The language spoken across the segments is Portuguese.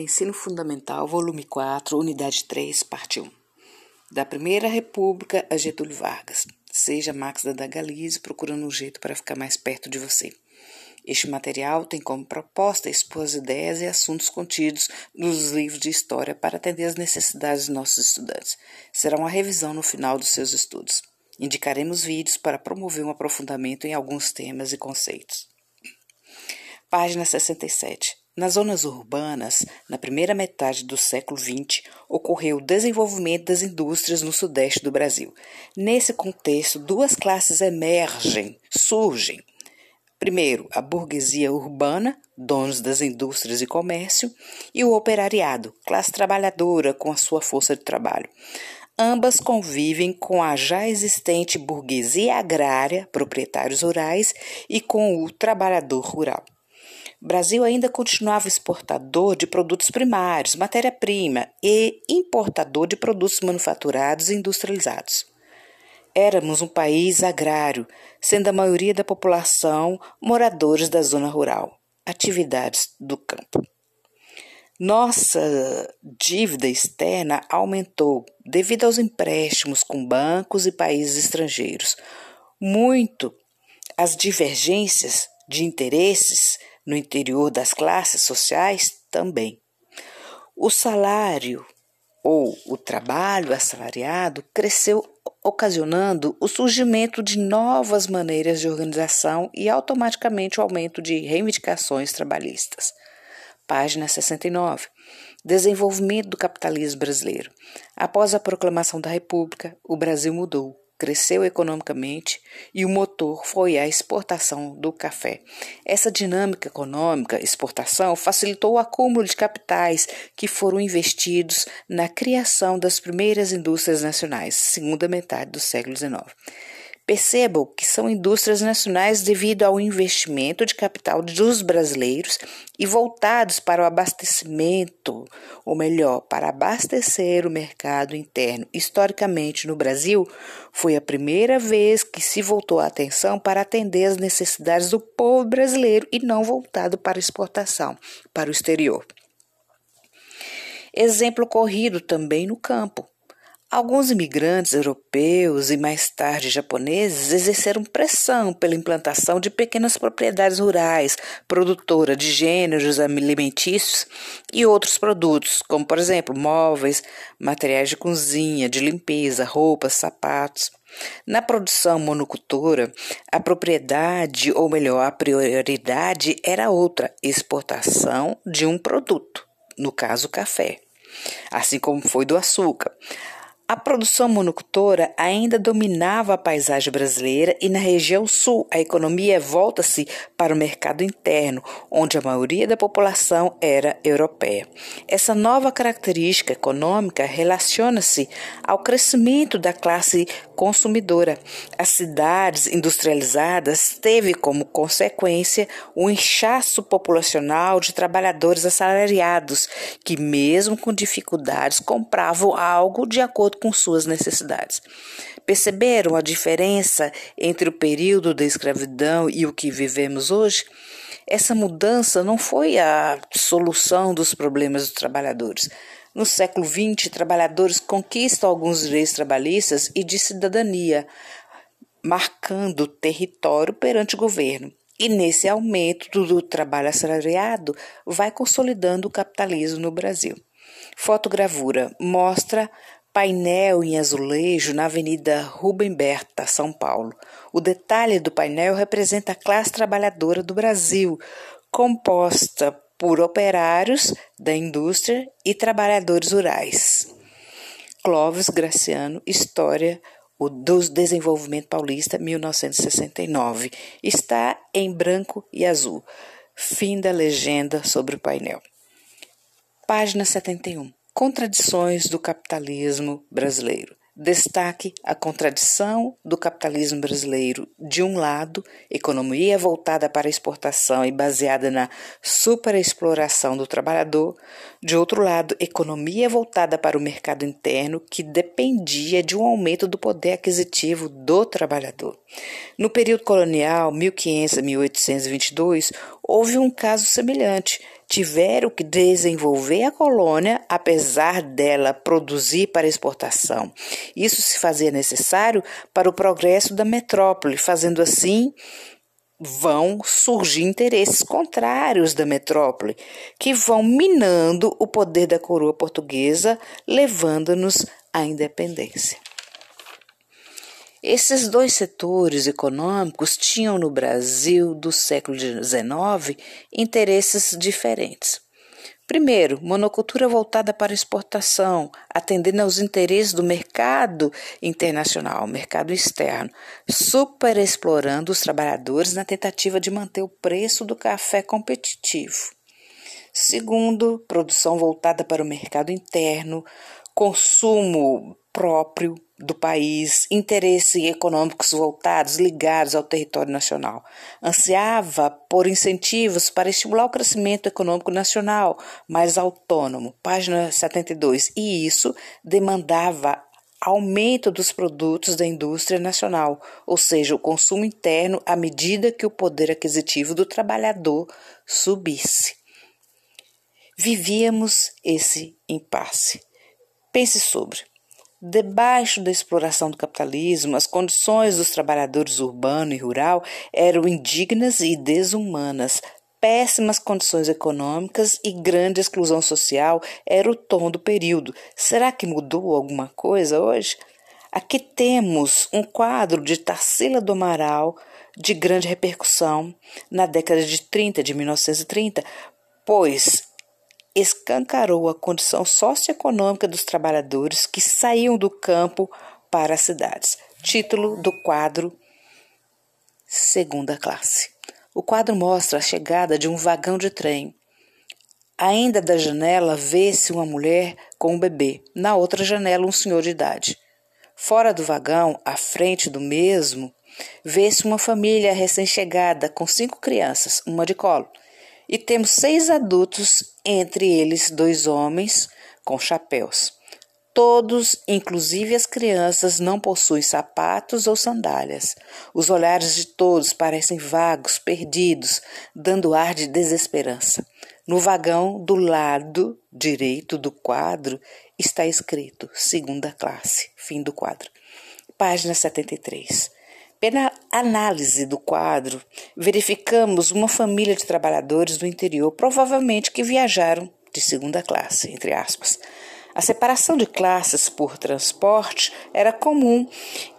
Ensino Fundamental, volume 4, unidade 3, parte 1. Da Primeira República a Getúlio Vargas. Seja Max da Galize procurando um jeito para ficar mais perto de você. Este material tem como proposta expor as ideias e assuntos contidos nos livros de história para atender às necessidades dos nossos estudantes. Será uma revisão no final dos seus estudos. Indicaremos vídeos para promover um aprofundamento em alguns temas e conceitos. Página 67. Nas zonas urbanas, na primeira metade do século XX, ocorreu o desenvolvimento das indústrias no sudeste do Brasil. Nesse contexto, duas classes emergem, surgem. Primeiro, a burguesia urbana, donos das indústrias e comércio, e o operariado, classe trabalhadora com a sua força de trabalho. Ambas convivem com a já existente burguesia agrária, proprietários rurais, e com o trabalhador rural. Brasil ainda continuava exportador de produtos primários, matéria-prima e importador de produtos manufaturados e industrializados. Éramos um país agrário, sendo a maioria da população moradores da zona rural, atividades do campo. Nossa dívida externa aumentou devido aos empréstimos com bancos e países estrangeiros. Muito as divergências de interesses no interior das classes sociais também. O salário ou o trabalho assalariado cresceu, ocasionando o surgimento de novas maneiras de organização e automaticamente o aumento de reivindicações trabalhistas. Página 69. Desenvolvimento do capitalismo brasileiro. Após a proclamação da República, o Brasil mudou cresceu economicamente e o motor foi a exportação do café. Essa dinâmica econômica, exportação, facilitou o acúmulo de capitais que foram investidos na criação das primeiras indústrias nacionais, segunda metade do século XIX. Percebam que são indústrias nacionais devido ao investimento de capital dos brasileiros e voltados para o abastecimento, ou melhor, para abastecer o mercado interno. Historicamente, no Brasil, foi a primeira vez que se voltou a atenção para atender as necessidades do povo brasileiro e não voltado para exportação, para o exterior. Exemplo ocorrido também no campo. Alguns imigrantes europeus e mais tarde japoneses exerceram pressão pela implantação de pequenas propriedades rurais, produtora de gêneros alimentícios e outros produtos, como por exemplo móveis, materiais de cozinha, de limpeza, roupas, sapatos. Na produção monocultora, a propriedade, ou melhor, a prioridade era outra: exportação de um produto, no caso, café, assim como foi do açúcar. A produção monocultora ainda dominava a paisagem brasileira e na região sul a economia volta-se para o mercado interno, onde a maioria da população era europeia. Essa nova característica econômica relaciona-se ao crescimento da classe consumidora. As cidades industrializadas teve como consequência o inchaço populacional de trabalhadores assalariados que mesmo com dificuldades compravam algo de acordo com suas necessidades. Perceberam a diferença entre o período da escravidão e o que vivemos hoje? Essa mudança não foi a solução dos problemas dos trabalhadores. No século XX, trabalhadores conquistam alguns direitos trabalhistas e de cidadania, marcando território perante o governo. E nesse aumento do trabalho assalariado, vai consolidando o capitalismo no Brasil. Fotogravura mostra painel em azulejo na Avenida Rubem Berta, São Paulo. O detalhe do painel representa a classe trabalhadora do Brasil, composta por operários da indústria e trabalhadores rurais. Clóvis Graciano, História do Desenvolvimento Paulista, 1969. Está em branco e azul. Fim da legenda sobre o painel. Página 71. Contradições do capitalismo brasileiro. Destaque a contradição do capitalismo brasileiro. De um lado, economia voltada para a exportação e baseada na superexploração do trabalhador. De outro lado, economia voltada para o mercado interno que dependia de um aumento do poder aquisitivo do trabalhador. No período colonial, 1500 a 1822, houve um caso semelhante. Tiveram que desenvolver a colônia, apesar dela produzir para exportação. Isso se fazia necessário para o progresso da metrópole, fazendo assim vão surgir interesses contrários da metrópole, que vão minando o poder da coroa portuguesa, levando-nos à independência. Esses dois setores econômicos tinham no Brasil do século XIX interesses diferentes. Primeiro, monocultura voltada para exportação, atendendo aos interesses do mercado internacional, mercado externo, superexplorando os trabalhadores na tentativa de manter o preço do café competitivo. Segundo, produção voltada para o mercado interno, consumo próprio do país, interesses econômicos voltados, ligados ao território nacional. Ansiava por incentivos para estimular o crescimento econômico nacional mais autônomo, página 72, e isso demandava aumento dos produtos da indústria nacional, ou seja, o consumo interno à medida que o poder aquisitivo do trabalhador subisse. Vivíamos esse impasse. Pense sobre. Debaixo da exploração do capitalismo, as condições dos trabalhadores urbano e rural eram indignas e desumanas. Péssimas condições econômicas e grande exclusão social era o tom do período. Será que mudou alguma coisa hoje? Aqui temos um quadro de Tarsila do Amaral de grande repercussão na década de 30, de 1930, pois escancarou a condição socioeconômica dos trabalhadores que saíam do campo para as cidades. Título do quadro Segunda Classe. O quadro mostra a chegada de um vagão de trem. Ainda da janela vê-se uma mulher com um bebê, na outra janela, um senhor de idade. Fora do vagão, à frente do mesmo, vê-se uma família recém-chegada com cinco crianças, uma de colo e temos seis adultos, entre eles dois homens com chapéus. Todos, inclusive as crianças, não possuem sapatos ou sandálias. Os olhares de todos parecem vagos, perdidos, dando ar de desesperança. No vagão do lado direito do quadro está escrito segunda classe. Fim do quadro. Página 73. Pela análise do quadro, verificamos uma família de trabalhadores do interior, provavelmente que viajaram de segunda classe, entre aspas. A separação de classes por transporte era comum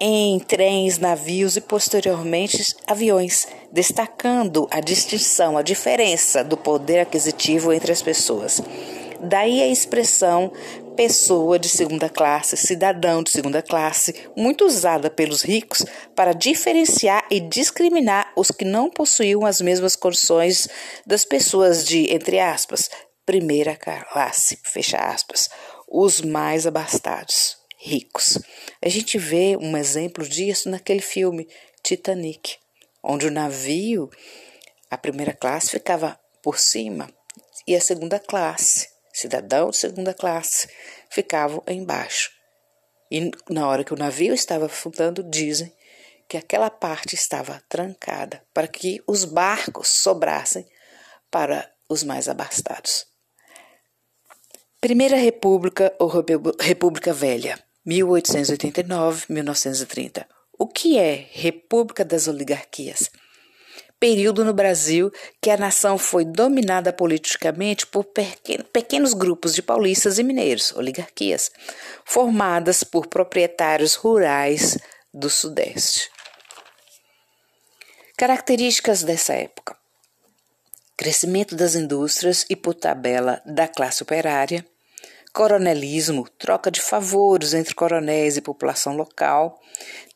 em trens, navios e posteriormente aviões, destacando a distinção, a diferença do poder aquisitivo entre as pessoas. Daí a expressão pessoa de segunda classe, cidadão de segunda classe, muito usada pelos ricos para diferenciar e discriminar os que não possuíam as mesmas condições das pessoas de, entre aspas, primeira classe, fecha aspas, os mais abastados, ricos. A gente vê um exemplo disso naquele filme Titanic, onde o navio, a primeira classe ficava por cima e a segunda classe cidadão de segunda classe, ficavam embaixo. E na hora que o navio estava afundando, dizem que aquela parte estava trancada para que os barcos sobrassem para os mais abastados. Primeira República ou República Velha, 1889-1930. O que é República das Oligarquias? Período no Brasil que a nação foi dominada politicamente por pequenos grupos de paulistas e mineiros, oligarquias, formadas por proprietários rurais do Sudeste. Características dessa época: crescimento das indústrias e, por tabela, da classe operária, coronelismo, troca de favores entre coronéis e população local,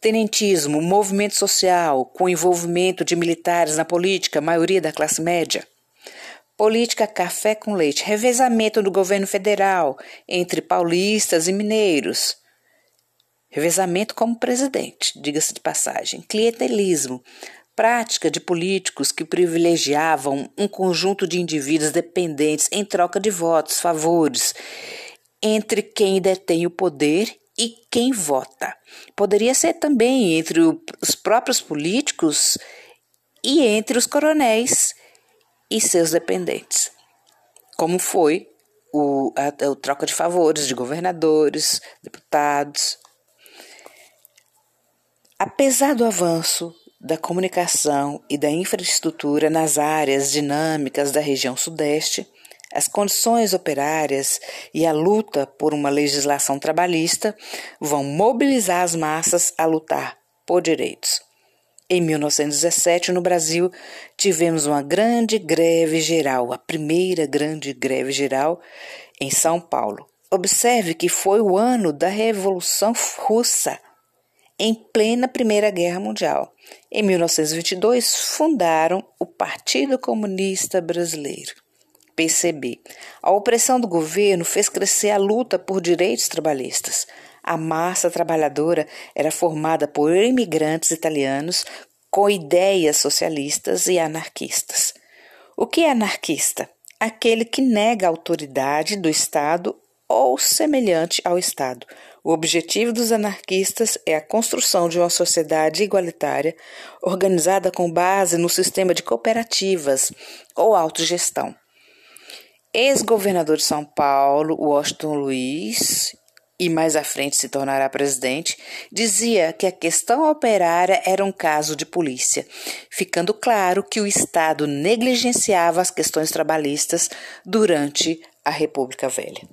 tenentismo, movimento social com envolvimento de militares na política, maioria da classe média. Política café com leite, revezamento do governo federal entre paulistas e mineiros. Revezamento como presidente, diga-se de passagem. Clientelismo, prática de políticos que privilegiavam um conjunto de indivíduos dependentes em troca de votos, favores entre quem detém o poder e quem vota. Poderia ser também entre os próprios políticos e entre os coronéis e seus dependentes, como foi o, a, a troca de favores de governadores, deputados. Apesar do avanço da comunicação e da infraestrutura nas áreas dinâmicas da região Sudeste, as condições operárias e a luta por uma legislação trabalhista vão mobilizar as massas a lutar por direitos. Em 1917, no Brasil, tivemos uma grande greve geral, a primeira grande greve geral em São Paulo. Observe que foi o ano da Revolução Russa, em plena Primeira Guerra Mundial. Em 1922, fundaram o Partido Comunista Brasileiro. PCB. A opressão do governo fez crescer a luta por direitos trabalhistas. A massa trabalhadora era formada por imigrantes italianos com ideias socialistas e anarquistas. O que é anarquista? Aquele que nega a autoridade do Estado ou semelhante ao Estado. O objetivo dos anarquistas é a construção de uma sociedade igualitária, organizada com base no sistema de cooperativas ou autogestão. Ex-governador de São Paulo, Washington Luiz e mais à frente se tornará presidente, dizia que a questão operária era um caso de polícia, ficando claro que o Estado negligenciava as questões trabalhistas durante a República Velha.